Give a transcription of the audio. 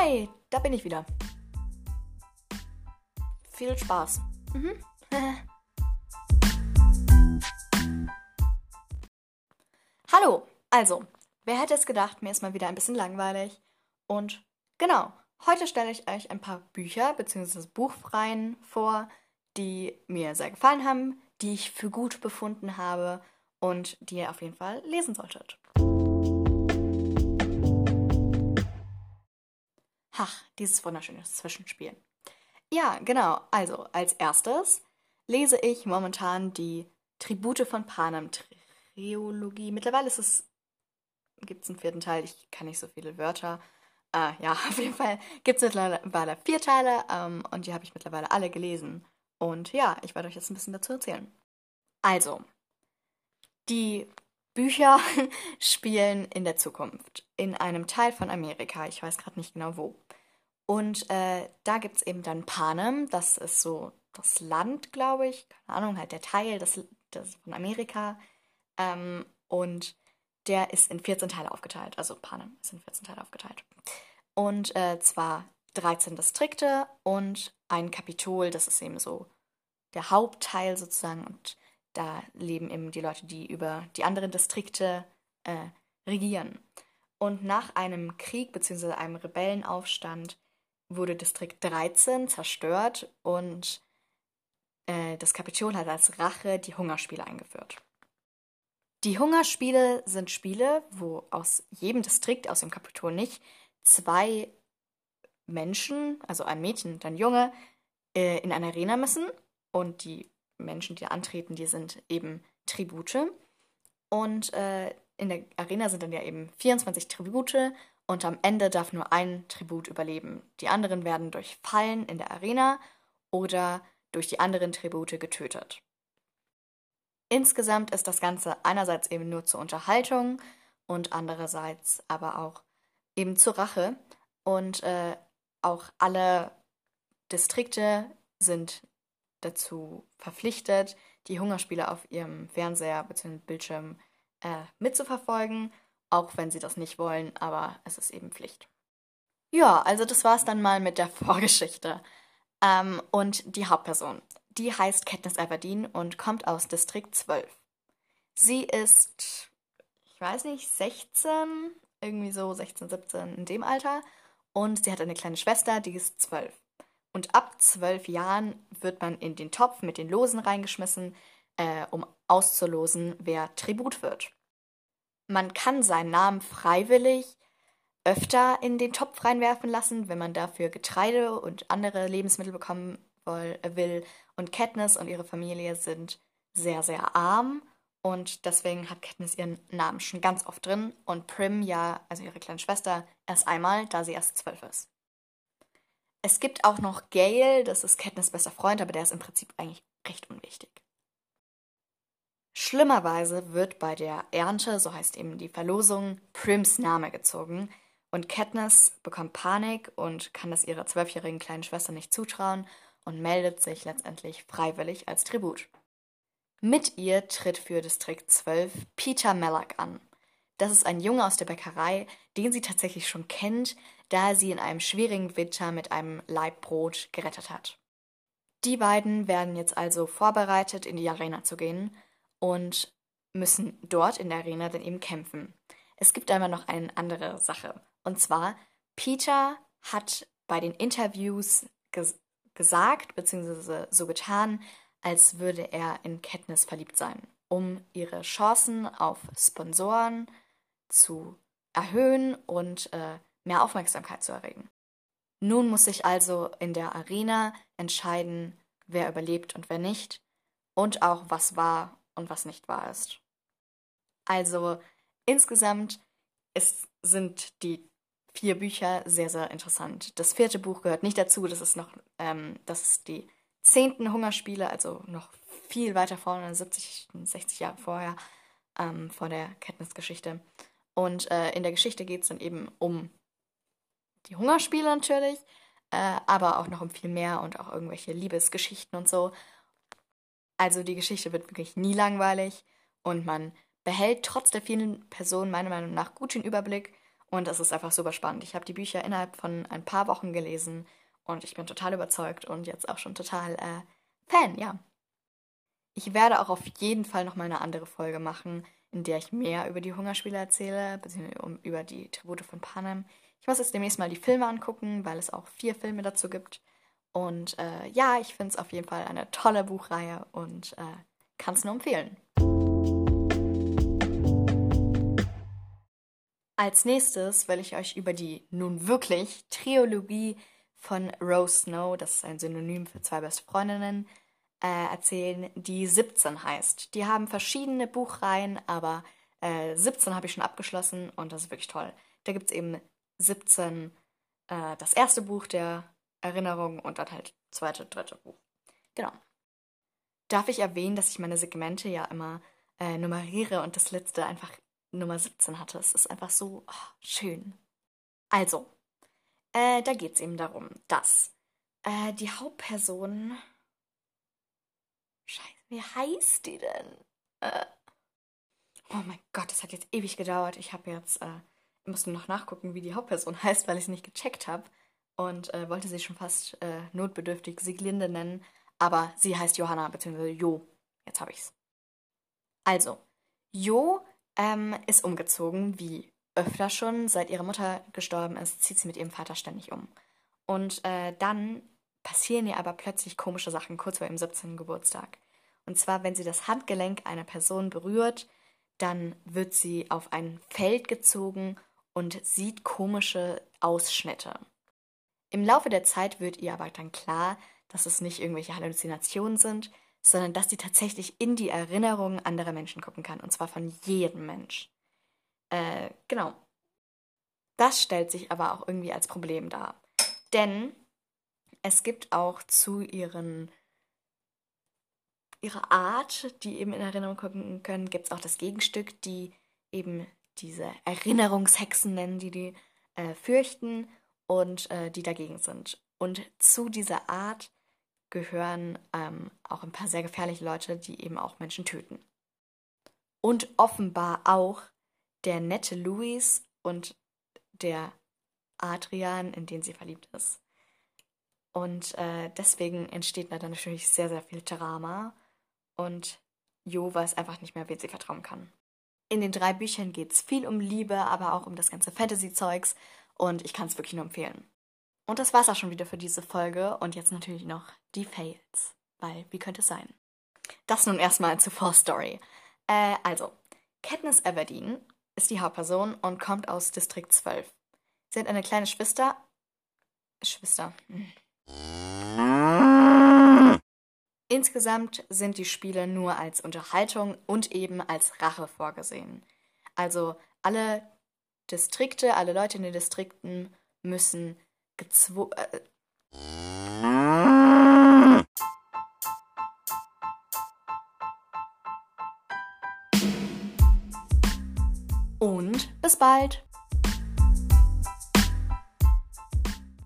Hi, da bin ich wieder. Viel Spaß. Mhm. Hallo, also, wer hätte es gedacht, mir ist mal wieder ein bisschen langweilig. Und genau, heute stelle ich euch ein paar Bücher bzw. Buchfreien vor, die mir sehr gefallen haben, die ich für gut befunden habe und die ihr auf jeden Fall lesen solltet. Ach, dieses wunderschöne Zwischenspiel. Ja, genau. Also, als erstes lese ich momentan die Tribute von Panem Trilogie. Mittlerweile ist es, gibt es einen vierten Teil. Ich kann nicht so viele Wörter. Äh, ja, auf jeden Fall gibt es mittlerweile vier Teile ähm, und die habe ich mittlerweile alle gelesen. Und ja, ich werde euch jetzt ein bisschen dazu erzählen. Also, die Bücher spielen in der Zukunft, in einem Teil von Amerika. Ich weiß gerade nicht genau wo. Und äh, da gibt es eben dann Panem, das ist so das Land, glaube ich, keine Ahnung, halt der Teil des, des von Amerika. Ähm, und der ist in 14 Teile aufgeteilt. Also Panem ist in 14 Teile aufgeteilt. Und äh, zwar 13 Distrikte und ein Kapitol, das ist eben so der Hauptteil sozusagen. Und da leben eben die Leute, die über die anderen Distrikte äh, regieren. Und nach einem Krieg bzw. einem Rebellenaufstand wurde Distrikt 13 zerstört und äh, das Kapitol hat als Rache die Hungerspiele eingeführt. Die Hungerspiele sind Spiele, wo aus jedem Distrikt, aus dem Kapitol nicht, zwei Menschen, also ein Mädchen und ein Junge, äh, in eine Arena müssen und die Menschen, die antreten, die sind eben Tribute. Und äh, in der Arena sind dann ja eben 24 Tribute und am Ende darf nur ein Tribut überleben. Die anderen werden durch Fallen in der Arena oder durch die anderen Tribute getötet. Insgesamt ist das Ganze einerseits eben nur zur Unterhaltung und andererseits aber auch eben zur Rache. Und äh, auch alle Distrikte sind dazu verpflichtet, die Hungerspiele auf ihrem Fernseher bzw. Bildschirm äh, mitzuverfolgen, auch wenn sie das nicht wollen, aber es ist eben Pflicht. Ja, also das war es dann mal mit der Vorgeschichte. Ähm, und die Hauptperson, die heißt Katniss Everdeen und kommt aus Distrikt 12. Sie ist, ich weiß nicht, 16, irgendwie so 16, 17 in dem Alter. Und sie hat eine kleine Schwester, die ist 12. Und ab zwölf Jahren wird man in den Topf mit den Losen reingeschmissen, äh, um auszulosen, wer Tribut wird. Man kann seinen Namen freiwillig öfter in den Topf reinwerfen lassen, wenn man dafür Getreide und andere Lebensmittel bekommen will. Und Katniss und ihre Familie sind sehr, sehr arm und deswegen hat Katniss ihren Namen schon ganz oft drin und Prim ja, also ihre kleine Schwester, erst einmal, da sie erst zwölf ist. Es gibt auch noch Gale, das ist Katniss bester Freund, aber der ist im Prinzip eigentlich recht unwichtig. Schlimmerweise wird bei der Ernte, so heißt eben die Verlosung, Prims Name gezogen und Katniss bekommt Panik und kann das ihrer zwölfjährigen kleinen Schwester nicht zutrauen und meldet sich letztendlich freiwillig als Tribut. Mit ihr tritt für Distrikt 12 Peter Mellock an. Das ist ein Junge aus der Bäckerei, den sie tatsächlich schon kennt, da er sie in einem schwierigen Winter mit einem Laib Brot gerettet hat. Die beiden werden jetzt also vorbereitet, in die Arena zu gehen und müssen dort in der Arena dann eben kämpfen. Es gibt aber noch eine andere Sache. Und zwar, Peter hat bei den Interviews ges gesagt, beziehungsweise so getan, als würde er in Katniss verliebt sein, um ihre Chancen auf Sponsoren zu erhöhen und äh, mehr Aufmerksamkeit zu erregen. Nun muss sich also in der Arena entscheiden, wer überlebt und wer nicht und auch was wahr und was nicht wahr ist. Also insgesamt ist, sind die vier Bücher sehr, sehr interessant. Das vierte Buch gehört nicht dazu, das ist noch, ähm, das ist die zehnten Hungerspiele, also noch viel weiter vorne, 70, 60 Jahre vorher, ähm, vor der Kenntnisgeschichte. Und äh, in der Geschichte geht es dann eben um die Hungerspiele natürlich, äh, aber auch noch um viel mehr und auch irgendwelche Liebesgeschichten und so. Also die Geschichte wird wirklich nie langweilig und man behält trotz der vielen Personen meiner Meinung nach gut den Überblick Und es ist einfach super spannend. Ich habe die Bücher innerhalb von ein paar Wochen gelesen und ich bin total überzeugt und jetzt auch schon total äh, Fan, ja. Ich werde auch auf jeden Fall noch mal eine andere Folge machen, in der ich mehr über die Hungerspiele erzähle, beziehungsweise über die Tribute von Panem. Ich muss jetzt demnächst mal die Filme angucken, weil es auch vier Filme dazu gibt. Und äh, ja, ich finde es auf jeden Fall eine tolle Buchreihe und äh, kann es nur empfehlen. Als nächstes will ich euch über die nun wirklich Trilogie von Rose Snow, das ist ein Synonym für zwei beste Freundinnen, äh, erzählen, die 17 heißt. Die haben verschiedene Buchreihen, aber äh, 17 habe ich schon abgeschlossen und das ist wirklich toll. Da gibt es eben 17, äh, das erste Buch der Erinnerung und dann halt zweite, dritte Buch. Genau. Darf ich erwähnen, dass ich meine Segmente ja immer äh, nummeriere und das letzte einfach Nummer 17 hatte. Es ist einfach so oh, schön. Also, äh, da geht es eben darum, dass äh, die Hauptperson. Wie heißt die denn? Äh, oh mein Gott, das hat jetzt ewig gedauert. Ich habe jetzt. Äh, musste noch nachgucken, wie die Hauptperson heißt, weil ich es nicht gecheckt habe. Und äh, wollte sie schon fast äh, notbedürftig Sieglinde nennen. Aber sie heißt Johanna, beziehungsweise Jo. Jetzt habe ich's. Also, Jo ähm, ist umgezogen, wie öfter schon. Seit ihre Mutter gestorben ist, zieht sie mit ihrem Vater ständig um. Und äh, dann passieren ihr aber plötzlich komische Sachen kurz vor ihrem 17. Geburtstag. Und zwar, wenn sie das Handgelenk einer Person berührt, dann wird sie auf ein Feld gezogen und sieht komische Ausschnitte. Im Laufe der Zeit wird ihr aber dann klar, dass es nicht irgendwelche Halluzinationen sind, sondern dass sie tatsächlich in die Erinnerungen anderer Menschen gucken kann. Und zwar von jedem Mensch. Äh, genau. Das stellt sich aber auch irgendwie als Problem dar. Denn es gibt auch zu ihren ihrer Art, die eben in Erinnerung gucken können, gibt es auch das Gegenstück, die eben diese Erinnerungshexen nennen, die die äh, fürchten und äh, die dagegen sind. Und zu dieser Art gehören ähm, auch ein paar sehr gefährliche Leute, die eben auch Menschen töten. Und offenbar auch der nette Louis und der Adrian, in den sie verliebt ist. Und äh, deswegen entsteht da natürlich sehr, sehr viel Drama. Und Jo weiß einfach nicht mehr, wen sie vertrauen kann. In den drei Büchern geht es viel um Liebe, aber auch um das ganze Fantasy-Zeugs. Und ich kann es wirklich nur empfehlen. Und das war's auch schon wieder für diese Folge. Und jetzt natürlich noch die Fails. Weil, wie könnte es sein? Das nun erstmal zur Vorstory. Äh, also, Katniss Everdeen ist die Hauptperson und kommt aus Distrikt 12. Sie hat eine kleine Schwester. Schwester. Hm. Insgesamt sind die Spiele nur als Unterhaltung und eben als Rache vorgesehen. Also alle Distrikte, alle Leute in den Distrikten müssen gezwungen. Äh, und bis bald!